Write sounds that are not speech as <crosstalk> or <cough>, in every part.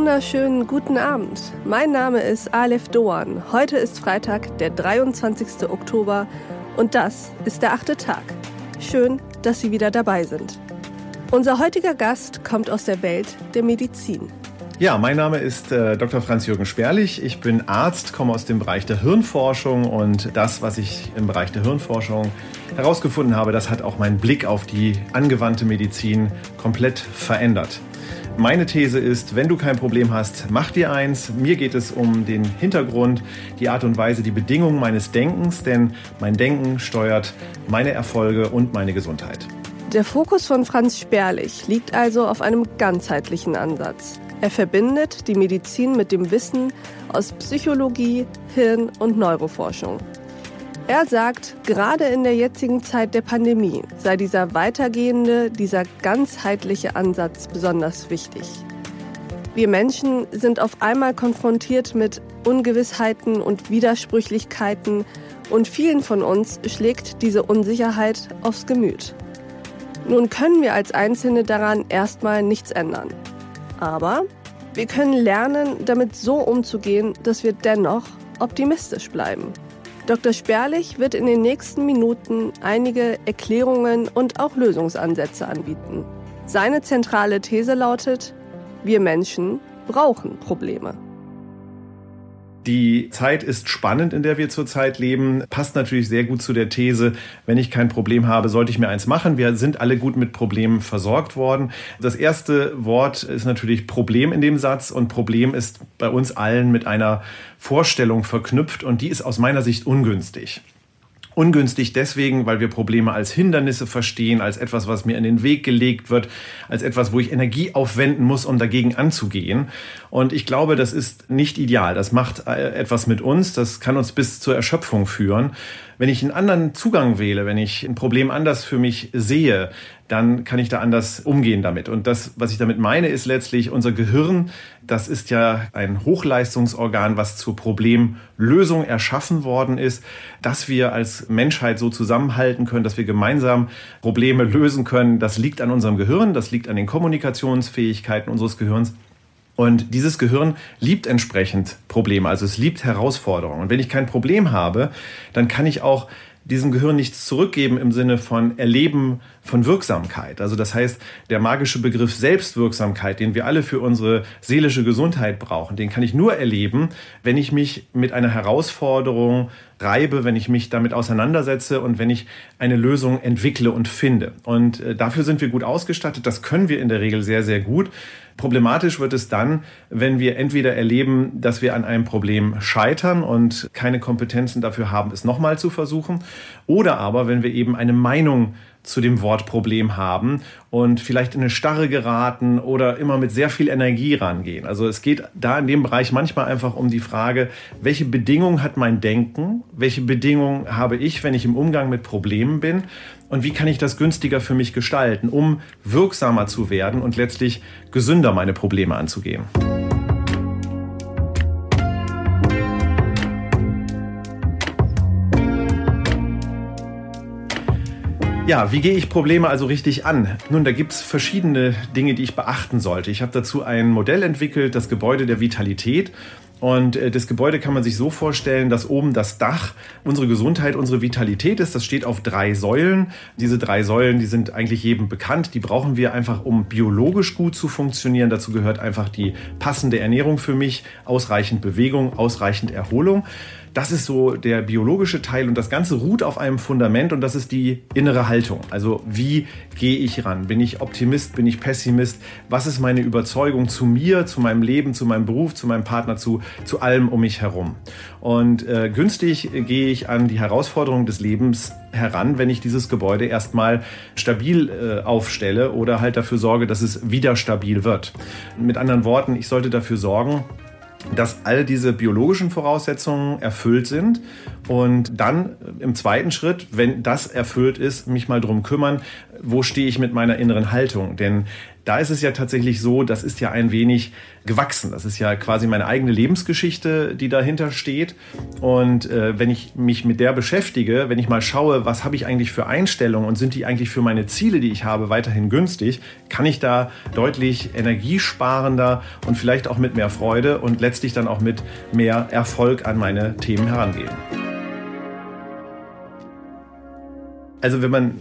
wunderschönen guten Abend. Mein Name ist Aleph Doan. Heute ist Freitag, der 23. Oktober und das ist der achte Tag. Schön, dass Sie wieder dabei sind. Unser heutiger Gast kommt aus der Welt der Medizin. Ja, mein Name ist äh, Dr. Franz-Jürgen Sperlich. Ich bin Arzt, komme aus dem Bereich der Hirnforschung und das, was ich im Bereich der Hirnforschung herausgefunden habe, das hat auch meinen Blick auf die angewandte Medizin komplett verändert. Meine These ist, wenn du kein Problem hast, mach dir eins. Mir geht es um den Hintergrund, die Art und Weise, die Bedingungen meines Denkens, denn mein Denken steuert meine Erfolge und meine Gesundheit. Der Fokus von Franz Sperlich liegt also auf einem ganzheitlichen Ansatz. Er verbindet die Medizin mit dem Wissen aus Psychologie, Hirn- und Neuroforschung. Er sagt, gerade in der jetzigen Zeit der Pandemie sei dieser weitergehende, dieser ganzheitliche Ansatz besonders wichtig. Wir Menschen sind auf einmal konfrontiert mit Ungewissheiten und Widersprüchlichkeiten und vielen von uns schlägt diese Unsicherheit aufs Gemüt. Nun können wir als Einzelne daran erstmal nichts ändern. Aber wir können lernen, damit so umzugehen, dass wir dennoch optimistisch bleiben. Dr. Sperlich wird in den nächsten Minuten einige Erklärungen und auch Lösungsansätze anbieten. Seine zentrale These lautet, wir Menschen brauchen Probleme. Die Zeit ist spannend, in der wir zurzeit leben. Passt natürlich sehr gut zu der These, wenn ich kein Problem habe, sollte ich mir eins machen. Wir sind alle gut mit Problemen versorgt worden. Das erste Wort ist natürlich Problem in dem Satz und Problem ist bei uns allen mit einer Vorstellung verknüpft und die ist aus meiner Sicht ungünstig. Ungünstig deswegen, weil wir Probleme als Hindernisse verstehen, als etwas, was mir in den Weg gelegt wird, als etwas, wo ich Energie aufwenden muss, um dagegen anzugehen. Und ich glaube, das ist nicht ideal. Das macht äh, etwas mit uns. Das kann uns bis zur Erschöpfung führen. Wenn ich einen anderen Zugang wähle, wenn ich ein Problem anders für mich sehe, dann kann ich da anders umgehen damit. Und das, was ich damit meine, ist letztlich unser Gehirn. Das ist ja ein Hochleistungsorgan, was zur Problemlösung erschaffen worden ist, dass wir als Menschheit so zusammenhalten können, dass wir gemeinsam Probleme lösen können. Das liegt an unserem Gehirn, das liegt an den Kommunikationsfähigkeiten unseres Gehirns. Und dieses Gehirn liebt entsprechend Probleme, also es liebt Herausforderungen. Und wenn ich kein Problem habe, dann kann ich auch diesem Gehirn nichts zurückgeben im Sinne von Erleben von Wirksamkeit. Also das heißt, der magische Begriff Selbstwirksamkeit, den wir alle für unsere seelische Gesundheit brauchen, den kann ich nur erleben, wenn ich mich mit einer Herausforderung reibe, wenn ich mich damit auseinandersetze und wenn ich eine Lösung entwickle und finde. Und äh, dafür sind wir gut ausgestattet. Das können wir in der Regel sehr, sehr gut. Problematisch wird es dann, wenn wir entweder erleben, dass wir an einem Problem scheitern und keine Kompetenzen dafür haben, es nochmal zu versuchen, oder aber wenn wir eben eine Meinung zu dem Wort Problem haben und vielleicht in eine Starre geraten oder immer mit sehr viel Energie rangehen. Also es geht da in dem Bereich manchmal einfach um die Frage, welche Bedingungen hat mein Denken, welche Bedingungen habe ich, wenn ich im Umgang mit Problemen bin und wie kann ich das günstiger für mich gestalten, um wirksamer zu werden und letztlich gesünder meine Probleme anzugehen. Ja, wie gehe ich Probleme also richtig an? Nun, da gibt es verschiedene Dinge, die ich beachten sollte. Ich habe dazu ein Modell entwickelt, das Gebäude der Vitalität. Und äh, das Gebäude kann man sich so vorstellen, dass oben das Dach unsere Gesundheit, unsere Vitalität ist. Das steht auf drei Säulen. Diese drei Säulen, die sind eigentlich jedem bekannt. Die brauchen wir einfach, um biologisch gut zu funktionieren. Dazu gehört einfach die passende Ernährung für mich, ausreichend Bewegung, ausreichend Erholung. Das ist so der biologische Teil und das Ganze ruht auf einem Fundament und das ist die innere Haltung. Also wie gehe ich ran? Bin ich Optimist? Bin ich Pessimist? Was ist meine Überzeugung zu mir, zu meinem Leben, zu meinem Beruf, zu meinem Partner, zu, zu allem um mich herum? Und äh, günstig gehe ich an die Herausforderungen des Lebens heran, wenn ich dieses Gebäude erstmal stabil äh, aufstelle oder halt dafür sorge, dass es wieder stabil wird. Mit anderen Worten, ich sollte dafür sorgen, dass all diese biologischen Voraussetzungen erfüllt sind und dann im zweiten Schritt, wenn das erfüllt ist, mich mal drum kümmern, wo stehe ich mit meiner inneren Haltung? Denn da ist es ja tatsächlich so, das ist ja ein wenig gewachsen. Das ist ja quasi meine eigene Lebensgeschichte, die dahinter steht. Und äh, wenn ich mich mit der beschäftige, wenn ich mal schaue, was habe ich eigentlich für Einstellungen und sind die eigentlich für meine Ziele, die ich habe, weiterhin günstig, kann ich da deutlich energiesparender und vielleicht auch mit mehr Freude und letztlich dann auch mit mehr Erfolg an meine Themen herangehen. Also wenn man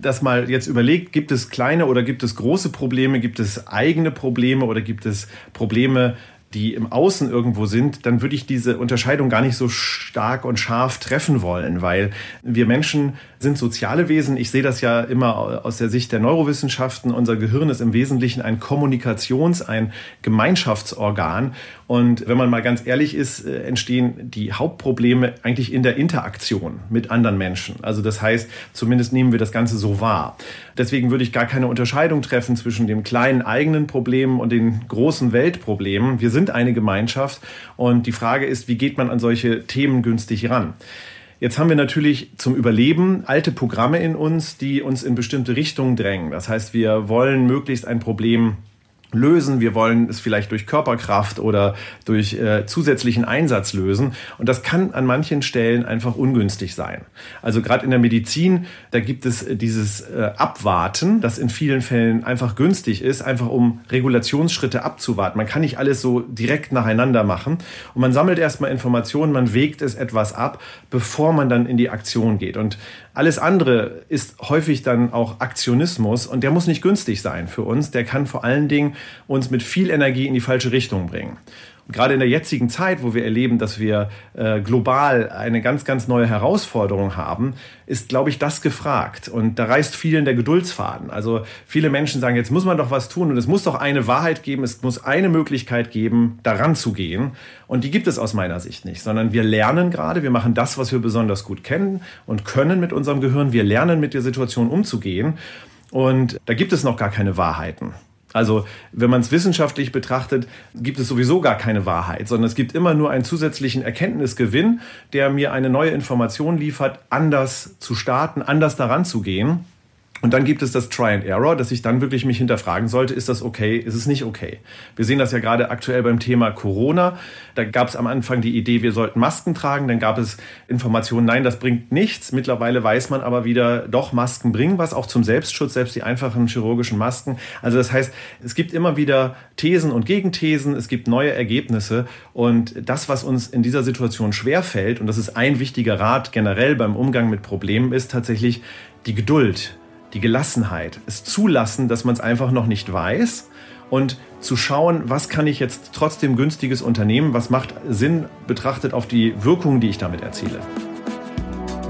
das mal jetzt überlegt, gibt es kleine oder gibt es große Probleme, gibt es eigene Probleme oder gibt es Probleme, die im Außen irgendwo sind, dann würde ich diese Unterscheidung gar nicht so stark und scharf treffen wollen, weil wir Menschen sind soziale Wesen. Ich sehe das ja immer aus der Sicht der Neurowissenschaften. Unser Gehirn ist im Wesentlichen ein Kommunikations-, ein Gemeinschaftsorgan. Und wenn man mal ganz ehrlich ist, äh, entstehen die Hauptprobleme eigentlich in der Interaktion mit anderen Menschen. Also das heißt, zumindest nehmen wir das Ganze so wahr. Deswegen würde ich gar keine Unterscheidung treffen zwischen dem kleinen eigenen Problem und den großen Weltproblemen. Wir sind eine Gemeinschaft und die Frage ist, wie geht man an solche Themen günstig ran? Jetzt haben wir natürlich zum Überleben alte Programme in uns, die uns in bestimmte Richtungen drängen. Das heißt, wir wollen möglichst ein Problem lösen. Wir wollen es vielleicht durch Körperkraft oder durch äh, zusätzlichen Einsatz lösen. Und das kann an manchen Stellen einfach ungünstig sein. Also gerade in der Medizin, da gibt es äh, dieses äh, Abwarten, das in vielen Fällen einfach günstig ist, einfach um Regulationsschritte abzuwarten. Man kann nicht alles so direkt nacheinander machen. Und man sammelt erstmal Informationen, man wägt es etwas ab, bevor man dann in die Aktion geht. Und alles andere ist häufig dann auch Aktionismus und der muss nicht günstig sein für uns. Der kann vor allen Dingen uns mit viel Energie in die falsche Richtung bringen. Gerade in der jetzigen Zeit, wo wir erleben, dass wir äh, global eine ganz, ganz neue Herausforderung haben, ist, glaube ich, das gefragt. Und da reißt vielen der Geduldsfaden. Also viele Menschen sagen, jetzt muss man doch was tun und es muss doch eine Wahrheit geben, es muss eine Möglichkeit geben, daran zu gehen. Und die gibt es aus meiner Sicht nicht, sondern wir lernen gerade, wir machen das, was wir besonders gut kennen und können mit unserem Gehirn. Wir lernen mit der Situation umzugehen. Und da gibt es noch gar keine Wahrheiten. Also wenn man es wissenschaftlich betrachtet, gibt es sowieso gar keine Wahrheit, sondern es gibt immer nur einen zusätzlichen Erkenntnisgewinn, der mir eine neue Information liefert, anders zu starten, anders daran zu gehen. Und dann gibt es das Try and Error, dass ich dann wirklich mich hinterfragen sollte, ist das okay, ist es nicht okay? Wir sehen das ja gerade aktuell beim Thema Corona. Da gab es am Anfang die Idee, wir sollten Masken tragen. Dann gab es Informationen, nein, das bringt nichts. Mittlerweile weiß man aber wieder, doch, Masken bringen was, auch zum Selbstschutz, selbst die einfachen chirurgischen Masken. Also das heißt, es gibt immer wieder Thesen und Gegenthesen, es gibt neue Ergebnisse. Und das, was uns in dieser Situation schwerfällt, und das ist ein wichtiger Rat generell beim Umgang mit Problemen, ist tatsächlich die Geduld die Gelassenheit, es zulassen, dass man es einfach noch nicht weiß und zu schauen, was kann ich jetzt trotzdem günstiges unternehmen, was macht Sinn betrachtet auf die Wirkung, die ich damit erziele.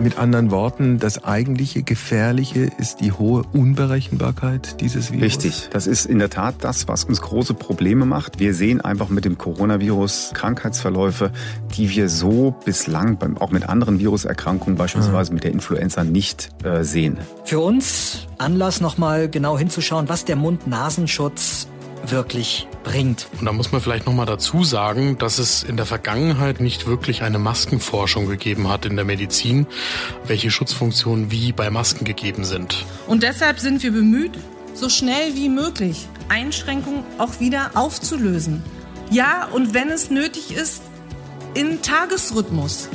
Mit anderen Worten, das eigentliche Gefährliche ist die hohe Unberechenbarkeit dieses Virus. Richtig. Das ist in der Tat das, was uns große Probleme macht. Wir sehen einfach mit dem Coronavirus Krankheitsverläufe, die wir so bislang auch mit anderen Viruserkrankungen, beispielsweise mhm. mit der Influenza, nicht äh, sehen. Für uns Anlass, nochmal genau hinzuschauen, was der Mund-Nasenschutz wirklich bringt. Und da muss man vielleicht nochmal dazu sagen, dass es in der Vergangenheit nicht wirklich eine Maskenforschung gegeben hat in der Medizin, welche Schutzfunktionen wie bei Masken gegeben sind. Und deshalb sind wir bemüht, so schnell wie möglich Einschränkungen auch wieder aufzulösen. Ja, und wenn es nötig ist, in Tagesrhythmus.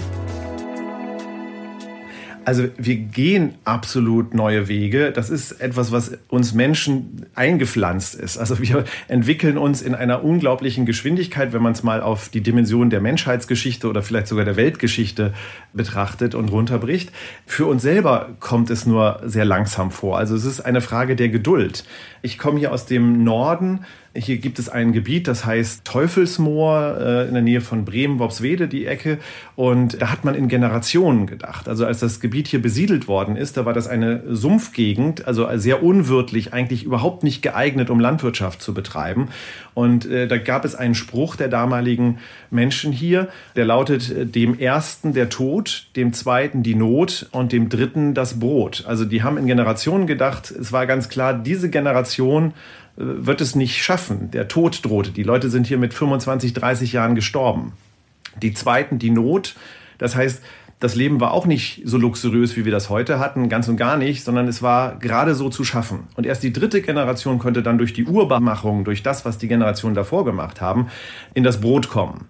Also wir gehen absolut neue Wege. Das ist etwas, was uns Menschen eingepflanzt ist. Also wir entwickeln uns in einer unglaublichen Geschwindigkeit, wenn man es mal auf die Dimension der Menschheitsgeschichte oder vielleicht sogar der Weltgeschichte betrachtet und runterbricht. Für uns selber kommt es nur sehr langsam vor. Also es ist eine Frage der Geduld. Ich komme hier aus dem Norden hier gibt es ein Gebiet, das heißt Teufelsmoor äh, in der Nähe von Bremen, Worpswede, die Ecke. Und da hat man in Generationen gedacht. Also als das Gebiet hier besiedelt worden ist, da war das eine Sumpfgegend, also sehr unwirtlich, eigentlich überhaupt nicht geeignet, um Landwirtschaft zu betreiben. Und äh, da gab es einen Spruch der damaligen Menschen hier, der lautet, äh, dem ersten der Tod, dem zweiten die Not und dem dritten das Brot. Also die haben in Generationen gedacht, es war ganz klar, diese Generation wird es nicht schaffen. Der Tod drohte. Die Leute sind hier mit 25, 30 Jahren gestorben. Die zweiten, die Not. Das heißt, das Leben war auch nicht so luxuriös, wie wir das heute hatten, ganz und gar nicht, sondern es war gerade so zu schaffen. Und erst die dritte Generation konnte dann durch die Urbarmachung, durch das, was die Generationen davor gemacht haben, in das Brot kommen.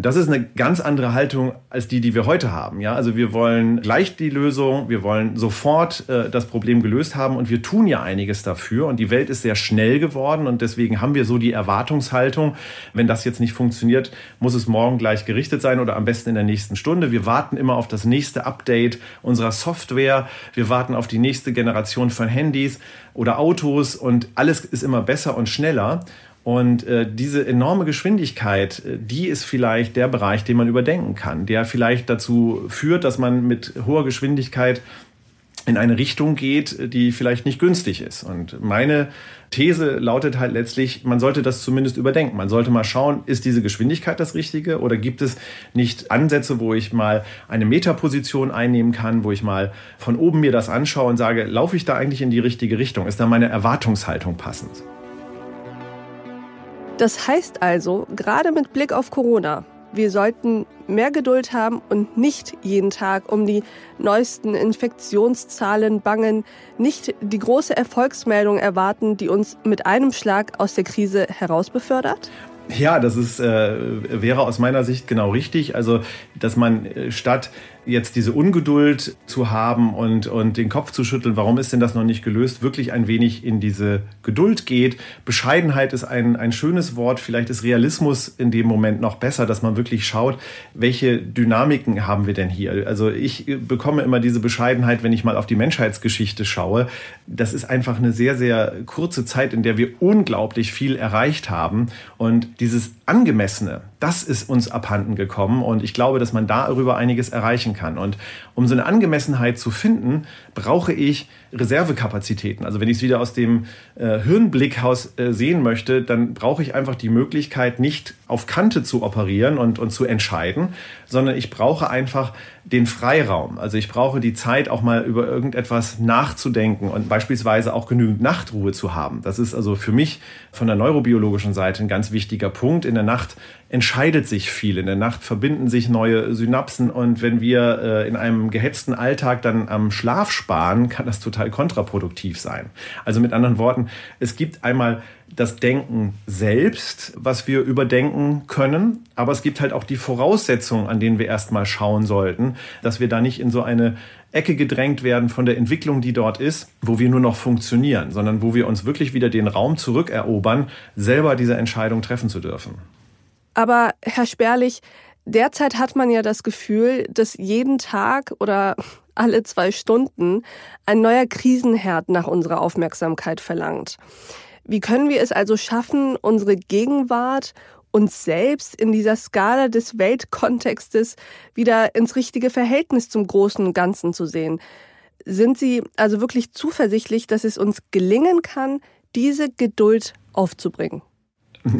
Das ist eine ganz andere Haltung als die, die wir heute haben. Ja, also wir wollen gleich die Lösung, wir wollen sofort äh, das Problem gelöst haben und wir tun ja einiges dafür. Und die Welt ist sehr schnell geworden und deswegen haben wir so die Erwartungshaltung, wenn das jetzt nicht funktioniert, muss es morgen gleich gerichtet sein oder am besten in der nächsten Stunde. Wir warten immer auf das nächste Update unserer Software. Wir warten auf die nächste Generation von Handys oder Autos und alles ist immer besser und schneller. Und äh, diese enorme Geschwindigkeit, äh, die ist vielleicht der Bereich, den man überdenken kann, der vielleicht dazu führt, dass man mit hoher Geschwindigkeit in eine Richtung geht, die vielleicht nicht günstig ist. Und meine These lautet halt letztlich, man sollte das zumindest überdenken. Man sollte mal schauen, ist diese Geschwindigkeit das Richtige oder gibt es nicht Ansätze, wo ich mal eine Metaposition einnehmen kann, wo ich mal von oben mir das anschaue und sage, laufe ich da eigentlich in die richtige Richtung? Ist da meine Erwartungshaltung passend? Das heißt also, gerade mit Blick auf Corona, wir sollten mehr Geduld haben und nicht jeden Tag um die neuesten Infektionszahlen bangen, nicht die große Erfolgsmeldung erwarten, die uns mit einem Schlag aus der Krise herausbefördert? Ja, das ist, äh, wäre aus meiner Sicht genau richtig. Also, dass man äh, statt jetzt diese Ungeduld zu haben und, und den Kopf zu schütteln, warum ist denn das noch nicht gelöst, wirklich ein wenig in diese Geduld geht. Bescheidenheit ist ein, ein schönes Wort. Vielleicht ist Realismus in dem Moment noch besser, dass man wirklich schaut, welche Dynamiken haben wir denn hier. Also ich bekomme immer diese Bescheidenheit, wenn ich mal auf die Menschheitsgeschichte schaue. Das ist einfach eine sehr, sehr kurze Zeit, in der wir unglaublich viel erreicht haben. Und dieses Angemessene, das ist uns abhanden gekommen. Und ich glaube, dass man darüber einiges erreichen kann. Und um so eine Angemessenheit zu finden, brauche ich Reservekapazitäten. Also wenn ich es wieder aus dem äh, Hirnblickhaus äh, sehen möchte, dann brauche ich einfach die Möglichkeit, nicht auf Kante zu operieren und, und zu entscheiden, sondern ich brauche einfach den Freiraum. Also ich brauche die Zeit, auch mal über irgendetwas nachzudenken und beispielsweise auch genügend Nachtruhe zu haben. Das ist also für mich von der neurobiologischen Seite ein ganz wichtiger Punkt. In der Nacht entscheidet sich viel. In der Nacht verbinden sich neue Synapsen und wenn wir äh, in einem gehetzten Alltag dann am Schlaf sparen, kann das total kontraproduktiv sein. Also mit anderen Worten, es gibt einmal das Denken selbst, was wir überdenken können, aber es gibt halt auch die Voraussetzungen, an denen wir erstmal schauen sollten, dass wir da nicht in so eine Ecke gedrängt werden von der Entwicklung, die dort ist, wo wir nur noch funktionieren, sondern wo wir uns wirklich wieder den Raum zurückerobern, selber diese Entscheidung treffen zu dürfen. Aber Herr Sperlich, derzeit hat man ja das Gefühl, dass jeden Tag oder <laughs> alle zwei Stunden ein neuer Krisenherd nach unserer Aufmerksamkeit verlangt. Wie können wir es also schaffen, unsere Gegenwart uns selbst in dieser Skala des Weltkontextes wieder ins richtige Verhältnis zum großen Ganzen zu sehen? Sind Sie also wirklich zuversichtlich, dass es uns gelingen kann, diese Geduld aufzubringen?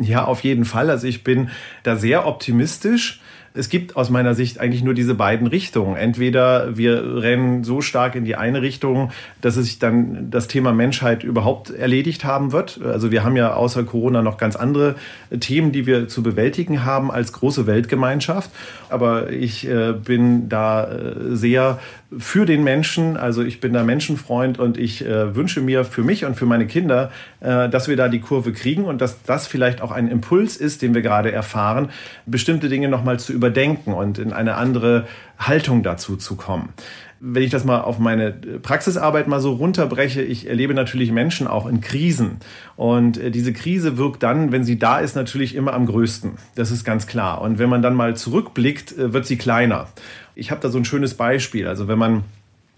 Ja, auf jeden Fall. Also ich bin da sehr optimistisch. Es gibt aus meiner Sicht eigentlich nur diese beiden Richtungen. Entweder wir rennen so stark in die eine Richtung, dass es sich dann das Thema Menschheit überhaupt erledigt haben wird. Also wir haben ja außer Corona noch ganz andere Themen, die wir zu bewältigen haben als große Weltgemeinschaft. Aber ich äh, bin da äh, sehr für den Menschen. Also ich bin da Menschenfreund und ich äh, wünsche mir für mich und für meine Kinder, äh, dass wir da die Kurve kriegen und dass das vielleicht auch ein Impuls ist, den wir gerade erfahren, bestimmte Dinge nochmal zu überdenken und in eine andere Haltung dazu zu kommen wenn ich das mal auf meine Praxisarbeit mal so runterbreche, ich erlebe natürlich Menschen auch in Krisen. Und äh, diese Krise wirkt dann, wenn sie da ist, natürlich immer am größten. Das ist ganz klar. Und wenn man dann mal zurückblickt, äh, wird sie kleiner. Ich habe da so ein schönes Beispiel. Also wenn man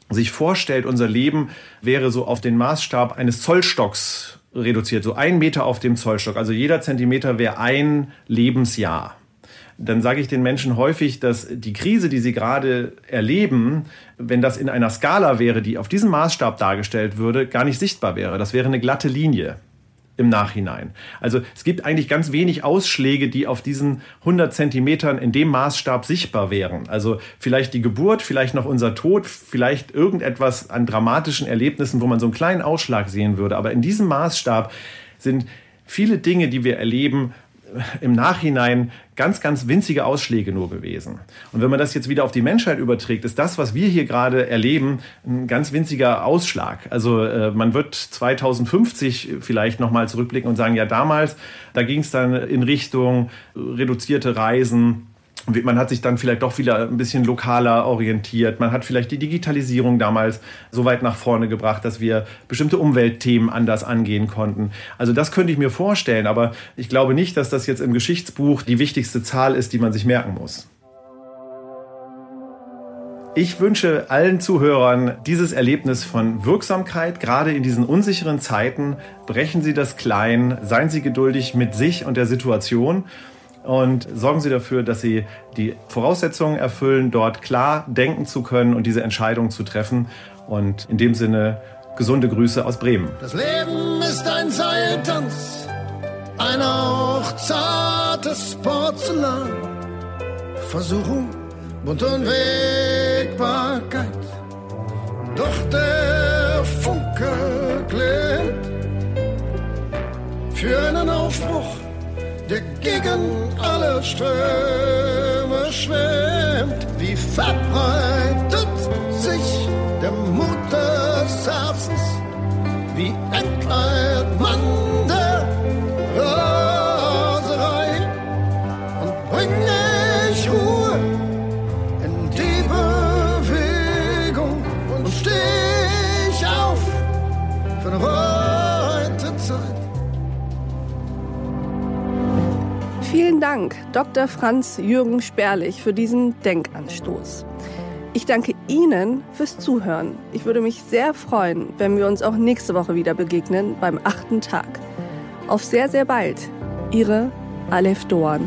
sich vorstellt, unser Leben wäre so auf den Maßstab eines Zollstocks reduziert, so ein Meter auf dem Zollstock. Also jeder Zentimeter wäre ein Lebensjahr dann sage ich den Menschen häufig, dass die Krise, die sie gerade erleben, wenn das in einer Skala wäre, die auf diesem Maßstab dargestellt würde, gar nicht sichtbar wäre. Das wäre eine glatte Linie im Nachhinein. Also es gibt eigentlich ganz wenig Ausschläge, die auf diesen 100 Zentimetern in dem Maßstab sichtbar wären. Also vielleicht die Geburt, vielleicht noch unser Tod, vielleicht irgendetwas an dramatischen Erlebnissen, wo man so einen kleinen Ausschlag sehen würde. Aber in diesem Maßstab sind viele Dinge, die wir erleben, im Nachhinein ganz, ganz winzige Ausschläge nur gewesen. Und wenn man das jetzt wieder auf die Menschheit überträgt, ist das, was wir hier gerade erleben, ein ganz winziger Ausschlag. Also äh, man wird 2050 vielleicht nochmal zurückblicken und sagen, ja damals, da ging es dann in Richtung reduzierte Reisen, man hat sich dann vielleicht doch wieder ein bisschen lokaler orientiert. Man hat vielleicht die Digitalisierung damals so weit nach vorne gebracht, dass wir bestimmte Umweltthemen anders angehen konnten. Also das könnte ich mir vorstellen, aber ich glaube nicht, dass das jetzt im Geschichtsbuch die wichtigste Zahl ist, die man sich merken muss. Ich wünsche allen Zuhörern dieses Erlebnis von Wirksamkeit, gerade in diesen unsicheren Zeiten. Brechen Sie das klein, seien Sie geduldig mit sich und der Situation und sorgen Sie dafür, dass Sie die Voraussetzungen erfüllen, dort klar denken zu können und diese Entscheidung zu treffen. Und in dem Sinne gesunde Grüße aus Bremen. Das Leben ist ein Seiltanz, ein auch zartes Porzellan. Versuchung, und Wegbarkeit. Doch der gegen alle Ströme schwimmt. Wie verbreitet sich der Mut des Herzens? Wie entkleidet man der Raserei? Und bring ich Ruhe in die Bewegung und steh ich auf für eine weite Zeit. Vielen Dank, Dr. Franz Jürgen Sperlich, für diesen Denkanstoß. Ich danke Ihnen fürs Zuhören. Ich würde mich sehr freuen, wenn wir uns auch nächste Woche wieder begegnen beim achten Tag. Auf sehr, sehr bald. Ihre Aleph Doan.